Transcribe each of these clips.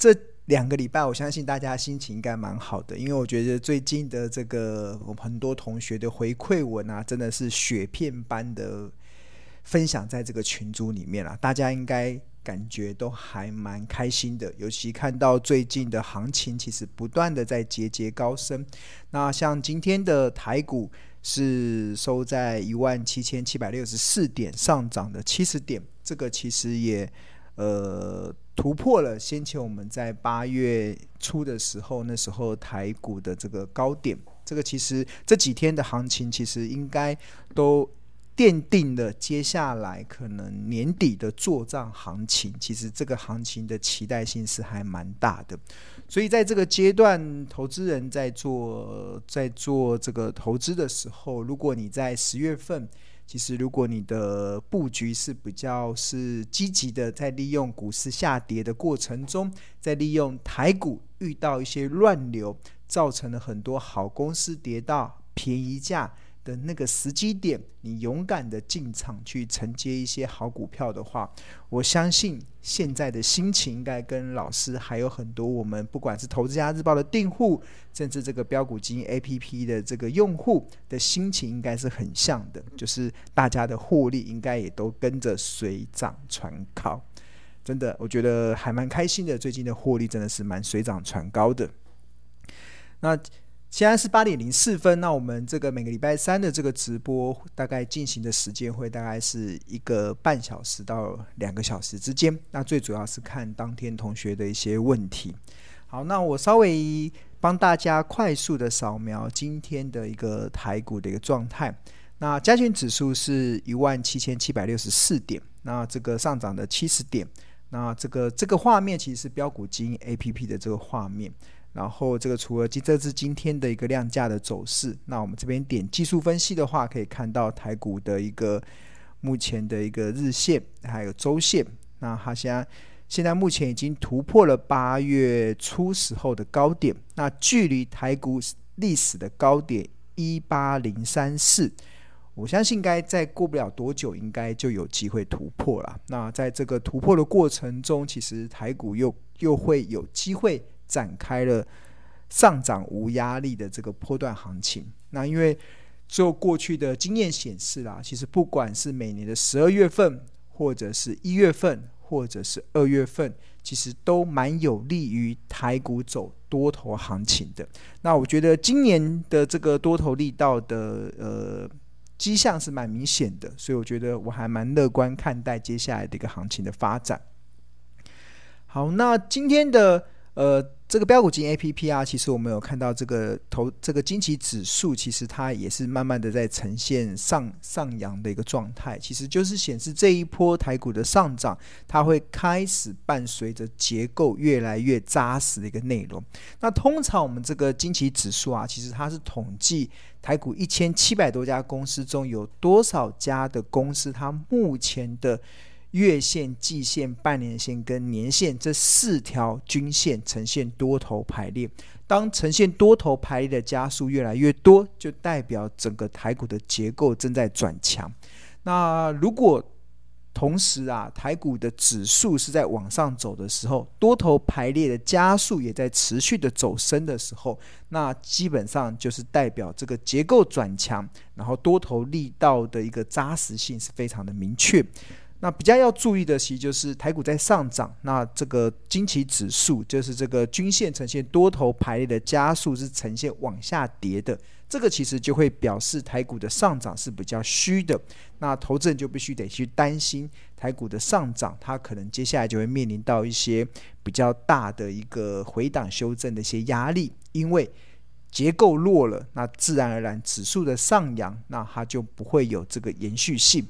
这两个礼拜，我相信大家心情应该蛮好的，因为我觉得最近的这个我们很多同学的回馈文啊，真的是雪片般的分享在这个群组里面了，大家应该感觉都还蛮开心的，尤其看到最近的行情，其实不断的在节节高升。那像今天的台股。是收在一万七千七百六十四点，上涨的七十点，这个其实也呃突破了先前我们在八月初的时候，那时候台股的这个高点，这个其实这几天的行情其实应该都。奠定了接下来可能年底的作帐行情，其实这个行情的期待性是还蛮大的，所以在这个阶段，投资人在做在做这个投资的时候，如果你在十月份，其实如果你的布局是比较是积极的，在利用股市下跌的过程中，在利用台股遇到一些乱流，造成了很多好公司跌到便宜价。的那个时机点，你勇敢的进场去承接一些好股票的话，我相信现在的心情应该跟老师还有很多我们不管是投资家日报的订户，甚至这个标股基金 APP 的这个用户的心情应该是很像的，就是大家的获利应该也都跟着水涨船高。真的，我觉得还蛮开心的，最近的获利真的是蛮水涨船高的。那。现在是八点零四分，那我们这个每个礼拜三的这个直播，大概进行的时间会大概是一个半小时到两个小时之间。那最主要是看当天同学的一些问题。好，那我稍微帮大家快速的扫描今天的一个台股的一个状态。那加权指数是一万七千七百六十四点，那这个上涨的七十点。那这个这个画面其实是标股金 APP 的这个画面。然后这个除了今这是今天的一个量价的走势，那我们这边点技术分析的话，可以看到台股的一个目前的一个日线还有周线，那它现在现在目前已经突破了八月初时候的高点，那距离台股历史的高点一八零三四，我相信应该再过不了多久，应该就有机会突破了。那在这个突破的过程中，其实台股又又会有机会。展开了上涨无压力的这个波段行情。那因为就过去的经验显示啦，其实不管是每年的十二月份，或者是一月份，或者是二月份，其实都蛮有利于台股走多头行情的。那我觉得今年的这个多头力道的呃迹象是蛮明显的，所以我觉得我还蛮乐观看待接下来的一个行情的发展。好，那今天的呃。这个标股金 A P P 啊，其实我们有看到这个投这个金期指数，其实它也是慢慢的在呈现上上扬的一个状态，其实就是显示这一波台股的上涨，它会开始伴随着结构越来越扎实的一个内容。那通常我们这个金期指数啊，其实它是统计台股一千七百多家公司中有多少家的公司，它目前的。月线、季线、半年线跟年线这四条均线呈现多头排列。当呈现多头排列的加速越来越多，就代表整个台股的结构正在转强。那如果同时啊，台股的指数是在往上走的时候，多头排列的加速也在持续的走升的时候，那基本上就是代表这个结构转强，然后多头力道的一个扎实性是非常的明确。那比较要注意的，其实就是台股在上涨，那这个金期指数就是这个均线呈现多头排列的加速是呈现往下跌的，这个其实就会表示台股的上涨是比较虚的。那投资人就必须得去担心台股的上涨，它可能接下来就会面临到一些比较大的一个回档修正的一些压力，因为结构弱了，那自然而然指数的上扬，那它就不会有这个延续性。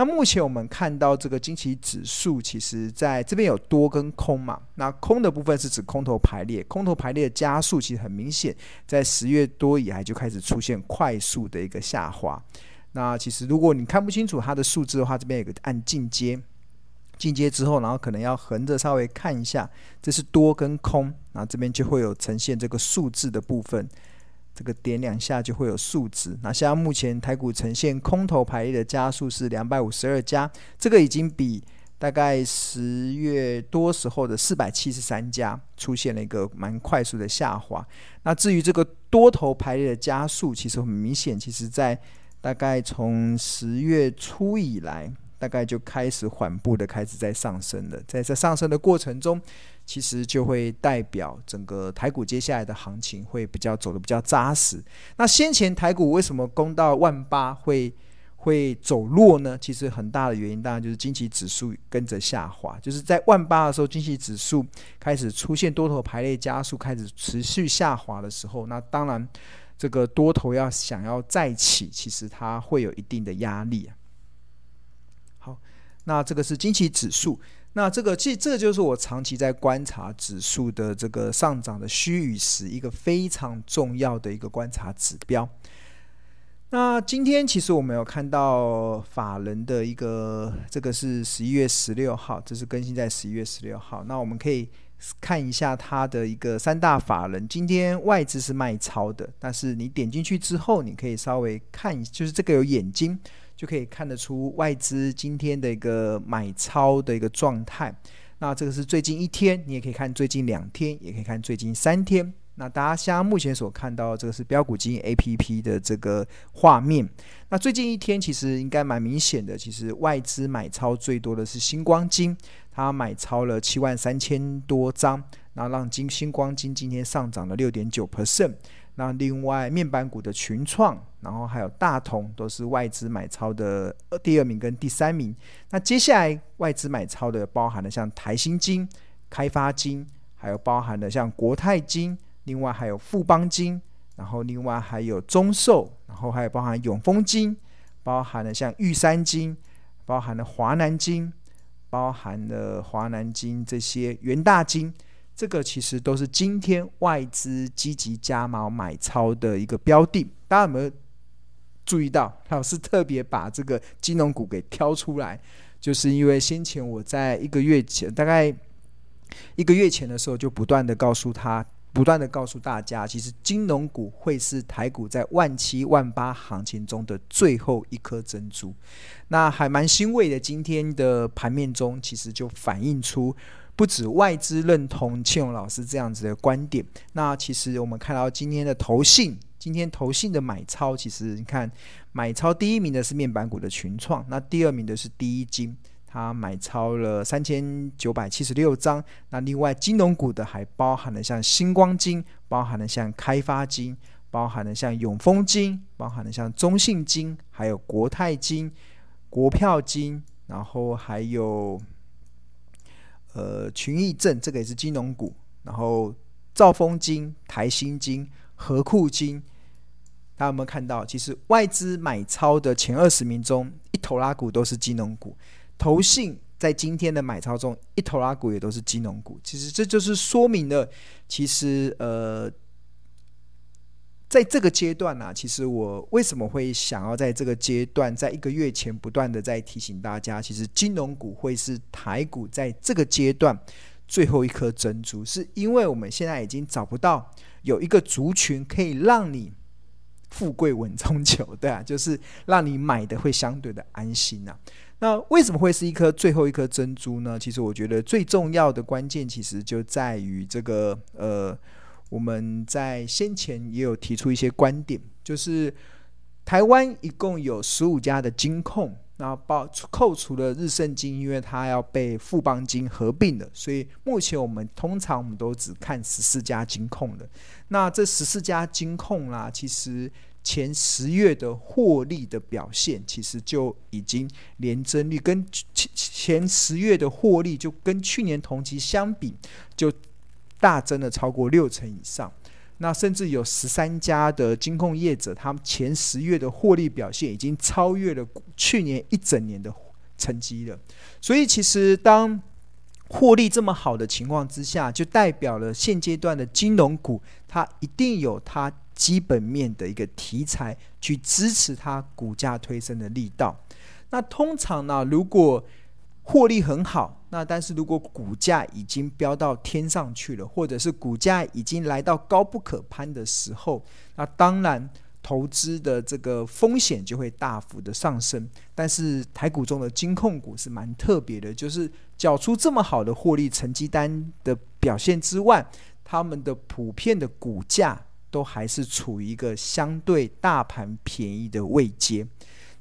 那目前我们看到这个金奇指数，其实在这边有多跟空嘛。那空的部分是指空头排列，空头排列的加速其实很明显，在十月多以来就开始出现快速的一个下滑。那其实如果你看不清楚它的数字的话，这边有个按进阶，进阶之后，然后可能要横着稍微看一下，这是多跟空，那这边就会有呈现这个数字的部分。这个点两下就会有数值。那现在目前台股呈现空头排列的加速是两百五十二家，这个已经比大概十月多时候的四百七十三家出现了一个蛮快速的下滑。那至于这个多头排列的加速，其实很明显，其实在大概从十月初以来，大概就开始缓步的开始在上升了。在这上升的过程中，其实就会代表整个台股接下来的行情会比较走得比较扎实。那先前台股为什么攻到万八会？会走弱呢？其实很大的原因当然就是经济指数跟着下滑，就是在万八的时候，经济指数开始出现多头排列加速，开始持续下滑的时候，那当然这个多头要想要再起，其实它会有一定的压力。那这个是经济指数，那这个这这就是我长期在观察指数的这个上涨的虚与实一个非常重要的一个观察指标。那今天其实我们有看到法人的一个，这个是十一月十六号，这是更新在十一月十六号。那我们可以看一下它的一个三大法人，今天外资是卖超的，但是你点进去之后，你可以稍微看，就是这个有眼睛就可以看得出外资今天的一个买超的一个状态。那这个是最近一天，你也可以看最近两天，也可以看最近三天。那大家现在目前所看到这个是标股基金 APP 的这个画面。那最近一天其实应该蛮明显的，其实外资买超最多的是星光金，它买超了七万三千多张，然后让金星光金今天上涨了六点九 percent。那另外面板股的群创，然后还有大同都是外资买超的第二名跟第三名。那接下来外资买超的包含了像台新金、开发金，还有包含了像国泰金。另外还有富邦金，然后另外还有中寿，然后还有包含永丰金，包含了像玉山金，包含了华南金，包含了华南金这些元大金，这个其实都是今天外资积极加码买超的一个标的。大家有没有注意到？老师特别把这个金融股给挑出来，就是因为先前我在一个月前，大概一个月前的时候，就不断的告诉他。不断的告诉大家，其实金融股会是台股在万七万八行情中的最后一颗珍珠。那还蛮欣慰的，今天的盘面中其实就反映出不止外资认同庆荣老师这样子的观点。那其实我们看到今天的投信，今天投信的买超，其实你看买超第一名的是面板股的群创，那第二名的是第一金。他买超了三千九百七十六张，那另外金融股的还包含了像星光金，包含了像开发金，包含了像永丰金，包含了像中信金，还有国泰金、国票金，然后还有呃群益证，这个也是金融股，然后兆丰金、台新金、和库金，大家有没有看到？其实外资买超的前二十名中，一头拉股都是金融股。投信在今天的买超中，一头拉股也都是金融股。其实这就是说明了，其实呃，在这个阶段呢、其实我为什么会想要在这个阶段，在一个月前不断的在提醒大家，其实金融股会是台股在这个阶段最后一颗珍珠，是因为我们现在已经找不到有一个族群可以让你富贵稳中求，对啊，就是让你买的会相对的安心、啊。那为什么会是一颗最后一颗珍珠呢？其实我觉得最重要的关键，其实就在于这个呃，我们在先前也有提出一些观点，就是台湾一共有十五家的金控，那包扣除了日盛金，因为它要被富邦金合并了，所以目前我们通常我们都只看十四家金控的。那这十四家金控啦，其实。前十月的获利的表现，其实就已经年增率跟前前十月的获利，就跟去年同期相比，就大增了超过六成以上。那甚至有十三家的金控业者，他们前十月的获利表现已经超越了去年一整年的成绩了。所以，其实当获利这么好的情况之下，就代表了现阶段的金融股，它一定有它。基本面的一个题材去支持它股价推升的力道。那通常呢，如果获利很好，那但是如果股价已经飙到天上去了，或者是股价已经来到高不可攀的时候，那当然投资的这个风险就会大幅的上升。但是台股中的金控股是蛮特别的，就是缴出这么好的获利成绩单的表现之外，他们的普遍的股价都还是处于一个相对大盘便宜的位阶。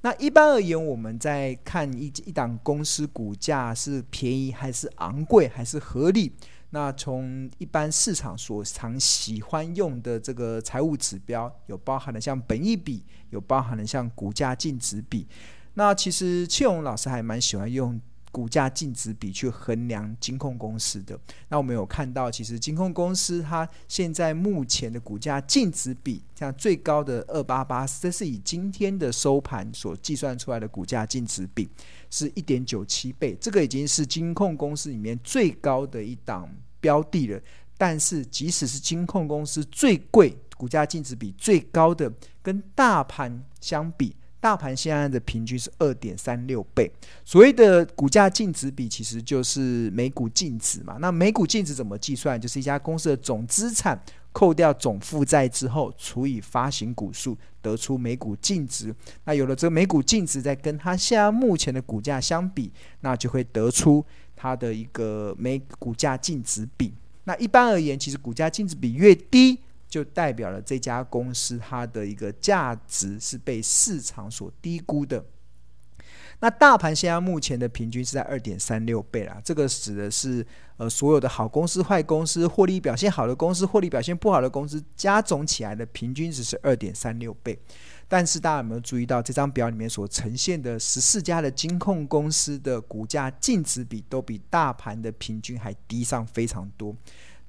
那一般而言，我们在看一一档公司股价是便宜还是昂贵还是合理？那从一般市场所常喜欢用的这个财务指标，有包含了像本益比，有包含了像股价净值比。那其实庆荣老师还蛮喜欢用。股价净值比去衡量金控公司的，那我们有看到，其实金控公司它现在目前的股价净值比，像最高的二八八，这是以今天的收盘所计算出来的股价净值比，是一点九七倍，这个已经是金控公司里面最高的一档标的了。但是即使是金控公司最贵、股价净值比最高的，跟大盘相比。大盘现在的平均是二点三六倍，所谓的股价净值比其实就是每股净值嘛。那每股净值怎么计算？就是一家公司的总资产扣掉总负债之后，除以发行股数，得出每股净值。那有了这个每股净值，再跟它现在目前的股价相比，那就会得出它的一个每股价净值比。那一般而言，其实股价净值比越低，就代表了这家公司它的一个价值是被市场所低估的。那大盘现在目前的平均是在二点三六倍啦，这个指的是呃所有的好公司、坏公司、获利表现好的公司、获利表现不好的公司加总起来的平均值是二点三六倍。但是大家有没有注意到这张表里面所呈现的十四家的金控公司的股价净值比都比大盘的平均还低上非常多？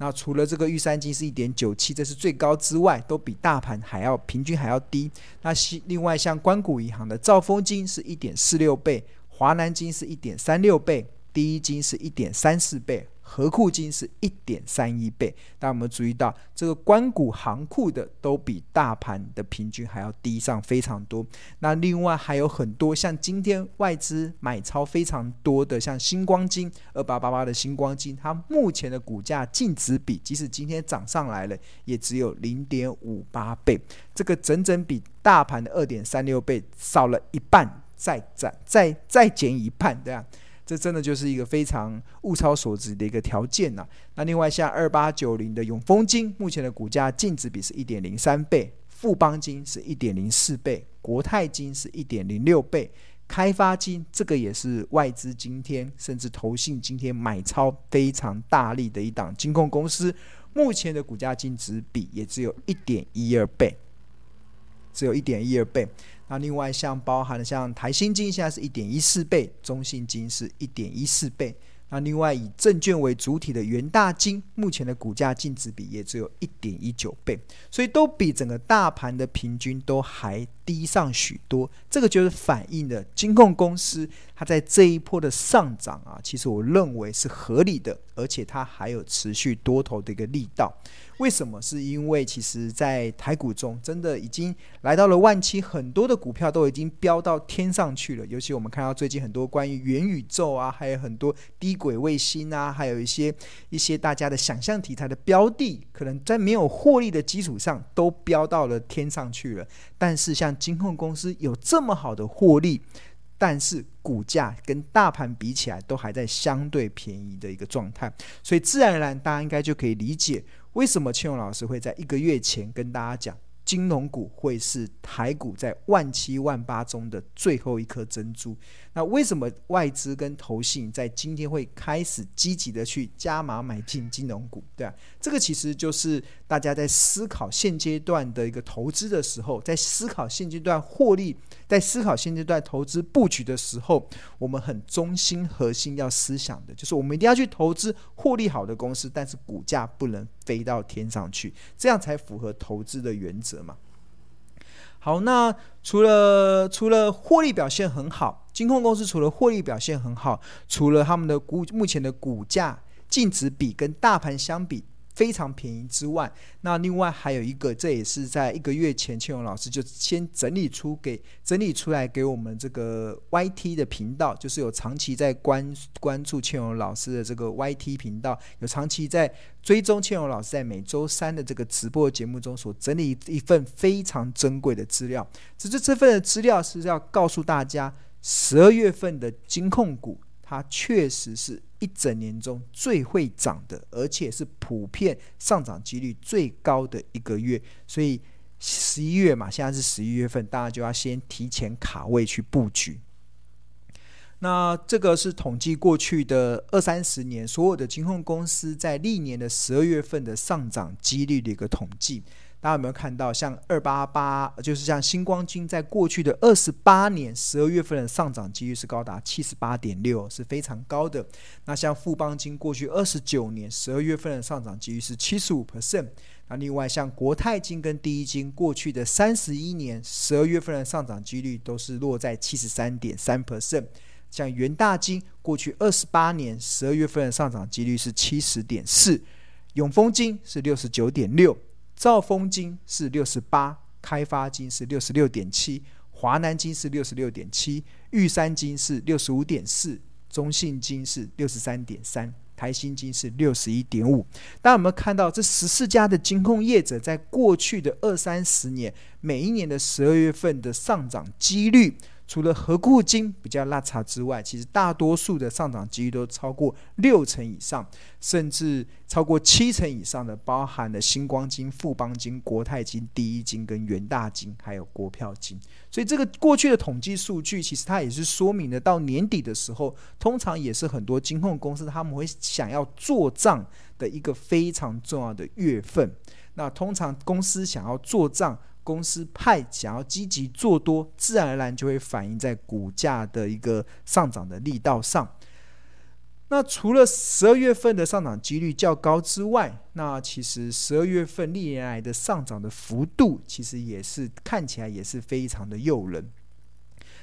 那除了这个玉山金是一点九七，这是最高之外，都比大盘还要平均还要低。那西另外像关谷银行的兆丰金是一点四六倍，华南金是一点三六倍，第一金是一点三四倍。合库金是一点三一倍，大家有没有注意到这个官股行库的都比大盘的平均还要低上非常多。那另外还有很多像今天外资买超非常多的，像星光金二八八八的星光金，它目前的股价净值比，即使今天涨上来了，也只有零点五八倍，这个整整比大盘的二点三六倍少了一半，再涨再再减一半，对吧？这真的就是一个非常物超所值的一个条件呐、那另外像二八九零的永丰金，目前的股价净值比是一点零三倍，富邦金是一点零四倍，国泰金是一点零六倍，开发金这个也是外资今天甚至投信今天买超非常大力的一档金控公司，目前的股价净值比也只有一点一二倍，只有一点一二倍。那另外像包含了像台新金现在是一点一四倍，中信金是一点一四倍。那另外以证券为主体的元大金，目前的股价净值比也只有一点一九倍，所以都比整个大盘的平均都还低上许多。这个就是反映了金控公司它在这一波的上涨啊，其实我认为是合理的，而且它还有持续多头的一个力道。为什么？是因为其实，在台股中，真的已经来到了万七，很多的股票都已经飙到天上去了。尤其我们看到最近很多关于元宇宙啊，还有很多低轨卫星啊，还有一些一些大家的想象题材的标的，可能在没有获利的基础上，都飙到了天上去了。但是，像金控公司有这么好的获利，但是股价跟大盘比起来，都还在相对便宜的一个状态，所以自然而然，大家应该就可以理解。为什么庆荣老师会在一个月前跟大家讲，金融股会是台股在万七万八中的最后一颗珍珠？那为什么外资跟投信在今天会开始积极的去加码买进金融股？对啊，这个其实就是大家在思考现阶段的一个投资的时候，在思考现阶段获利，在思考现阶段投资布局的时候，我们很中心核心要思想的就是，我们一定要去投资获利好的公司，但是股价不能飞到天上去，这样才符合投资的原则嘛。好，那除了除了获利表现很好，金控公司除了获利表现很好，除了他们的股目前的股价净值比跟大盘相比非常便宜之外，那另外还有一个，这也是在一个月前，倩蓉老师就先整理出给整理出来给我们这个 YT 的频道，就是有长期在关关注倩蓉老师的这个 YT 频道，有长期在追踪倩蓉老师在每周三的这个直播节目中所整理一份非常珍贵的资料。只是这份的资料是要告诉大家，十二月份的金控股。它确实是一整年中最会涨的，而且是普遍上涨几率最高的一个月。所以十一月嘛，现在是十一月份，大家就要先提前卡位去布局。那这个是统计过去的二三十年所有的金控公司在历年的十二月份的上涨几率的一个统计。大家有没有看到，像二八八，就是像星光金，在过去的二十八年十二月份的上涨几率是高达七十八点六，是非常高的。那像富邦金，过去二十九年十二月份的上涨几率是七十五 percent。那另外像国泰金跟第一金，过去的三十一年十二月份的上涨几率都是落在七十三点三 percent。像元大金，过去二十八年十二月份的上涨几率是七十点四，永丰金是六十九点六。兆丰金是六十八，开发金是六十六点七，华南金是六十六点七，玉山金是六十五点四，中信金是六十三点三，台新金是六十一点五。大家有没有看到这十四家的金控业者在过去的二三十年，每一年的十二月份的上涨几率？除了合库金比较拉差之外，其实大多数的上涨几率都超过六成以上，甚至超过七成以上的，包含了星光金、富邦金、国泰金、第一金跟元大金，还有国票金。所以这个过去的统计数据，其实它也是说明了到年底的时候，通常也是很多金控公司他们会想要做账的一个非常重要的月份。那通常公司想要做账。公司派想要积极做多，自然而然就会反映在股价的一个上涨的力道上。那除了十二月份的上涨几率较高之外，那其实十二月份历年来的上涨的幅度，其实也是看起来也是非常的诱人。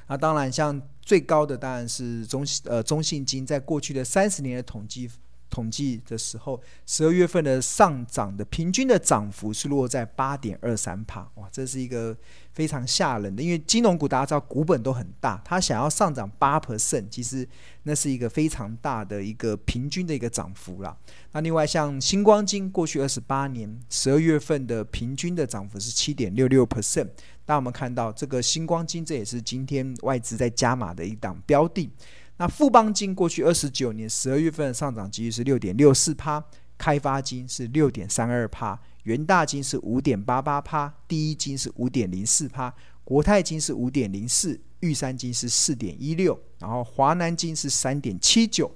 那当然，像最高的当然是中呃中信金，在过去的三十年的统计。统计的时候，十二月份的上涨的平均的涨幅是落在八点二三趴，哇，这是一个非常吓人的。因为金融股大家知道股本都很大，它想要上涨八 percent，其实那是一个非常大的一个平均的一个涨幅啦。那另外像星光金过去二十八年十二月份的平均的涨幅是七点六六 percent，大家有没有看到这个星光金？这也是今天外资在加码的一档标的。那富邦金过去二十九年十二月份的上涨几率是六点六四趴，开发金是六点三二趴，元大金是五点八八趴，第一金是五点零四趴，国泰金是五点零四，玉山金是四点一六，然后华南金是三点七九，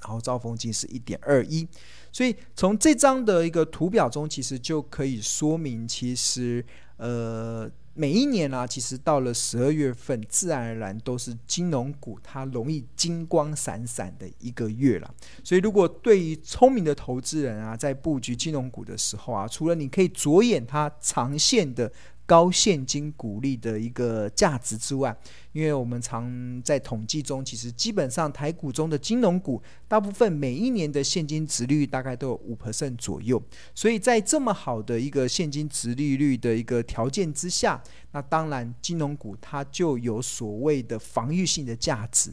然后兆丰金是一点二一。所以从这张的一个图表中，其实就可以说明，其实呃。每一年啊，其实到了十二月份，自然而然都是金融股它容易金光闪闪的一个月了。所以，如果对于聪明的投资人啊，在布局金融股的时候啊，除了你可以着眼它长线的。高现金股利的一个价值之外，因为我们常在统计中，其实基本上台股中的金融股，大部分每一年的现金殖利率大概都有五 percent 左右，所以在这么好的一个现金殖利率的一个条件之下，那当然金融股它就有所谓的防御性的价值。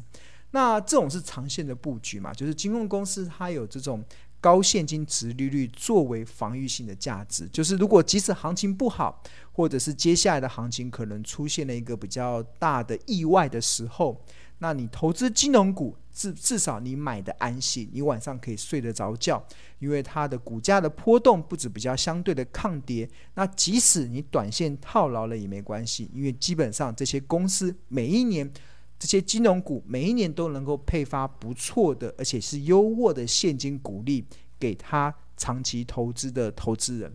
那这种是长线的布局嘛，就是金融公司它有这种。高现金殖利率作为防御性的价值，就是如果即使行情不好，或者是接下来的行情可能出现了一个比较大的意外的时候，那你投资金融股至至少你买的安心，你晚上可以睡得着觉，因为它的股价的波动不止比较相对的抗跌，那即使你短线套牢了也没关系，因为基本上这些公司每一年。这些金融股每一年都能够配发不错的，而且是优渥的现金股利给他长期投资的投资人。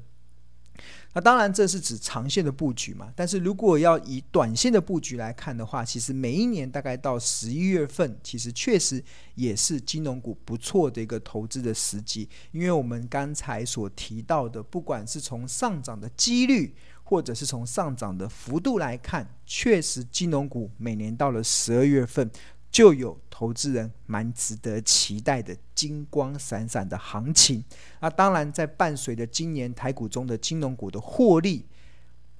那当然这是指长线的布局嘛，但是如果要以短线的布局来看的话，其实每一年大概到十一月份，其实确实也是金融股不错的一个投资的时机，因为我们刚才所提到的，不管是从上涨的几率。或者是从上涨的幅度来看，确实金融股每年到了十二月份就有投资人蛮值得期待的金光闪闪的行情。那当然，在伴随着今年台股中的金融股的获利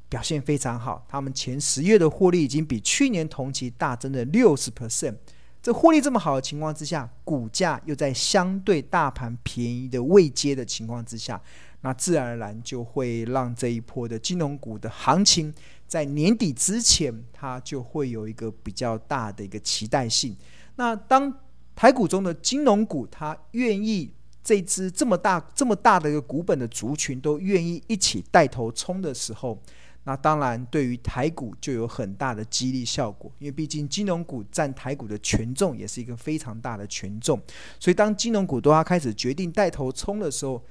表现非常好，他们前十月的获利已经比去年同期大增了六十 percent。这获利这么好的情况之下，股价又在相对大盘便宜的位阶的情况之下，那自然而然就会让这一波的金融股的行情在年底之前，它就会有一个比较大的一个期待性。那当台股中的金融股，它愿意这支这么大这么大的一个股本的族群都愿意一起带头冲的时候。那当然，对于台股就有很大的激励效果，因为毕竟金融股占台股的权重也是一个非常大的权重，所以当金融股都要开始决定带头冲的时候，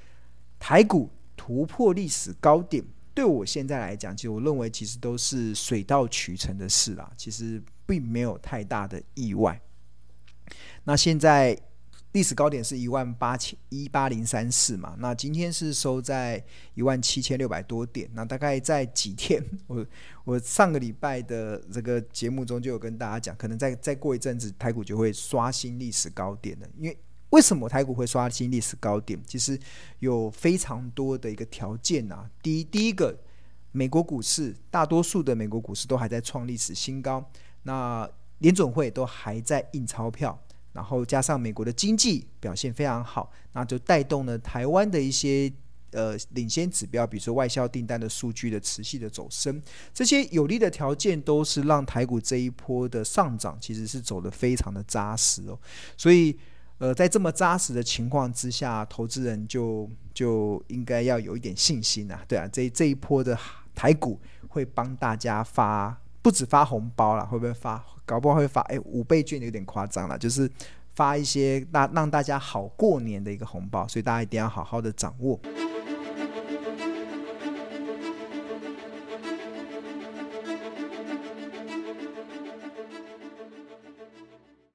台股突破历史高点，对我现在来讲，其实我认为其实都是水到渠成的事啦，其实并没有太大的意外。那现在。历史高点是一万八千一八零三四嘛，那今天是收在一万七千六百多点，那大概在几天，我我上个礼拜的这个节目中就有跟大家讲，可能再再过一阵子，台股就会刷新历史高点了。因为为什么台股会刷新历史高点？其实有非常多的一个条件啊。第一，第一个，美国股市大多数的美国股市都还在创历史新高，那联准会都还在印钞票。然后加上美国的经济表现非常好，那就带动了台湾的一些呃领先指标，比如说外销订单的数据的持续的走升，这些有利的条件都是让台股这一波的上涨其实是走得非常的扎实哦。所以呃，在这么扎实的情况之下，投资人就就应该要有一点信心啊，对啊，这这一波的台股会帮大家发。不止发红包了，会不会发？搞不好会发，哎，五倍券有点夸张了，就是发一些大让大家好过年的一个红包，所以大家一定要好好的掌握。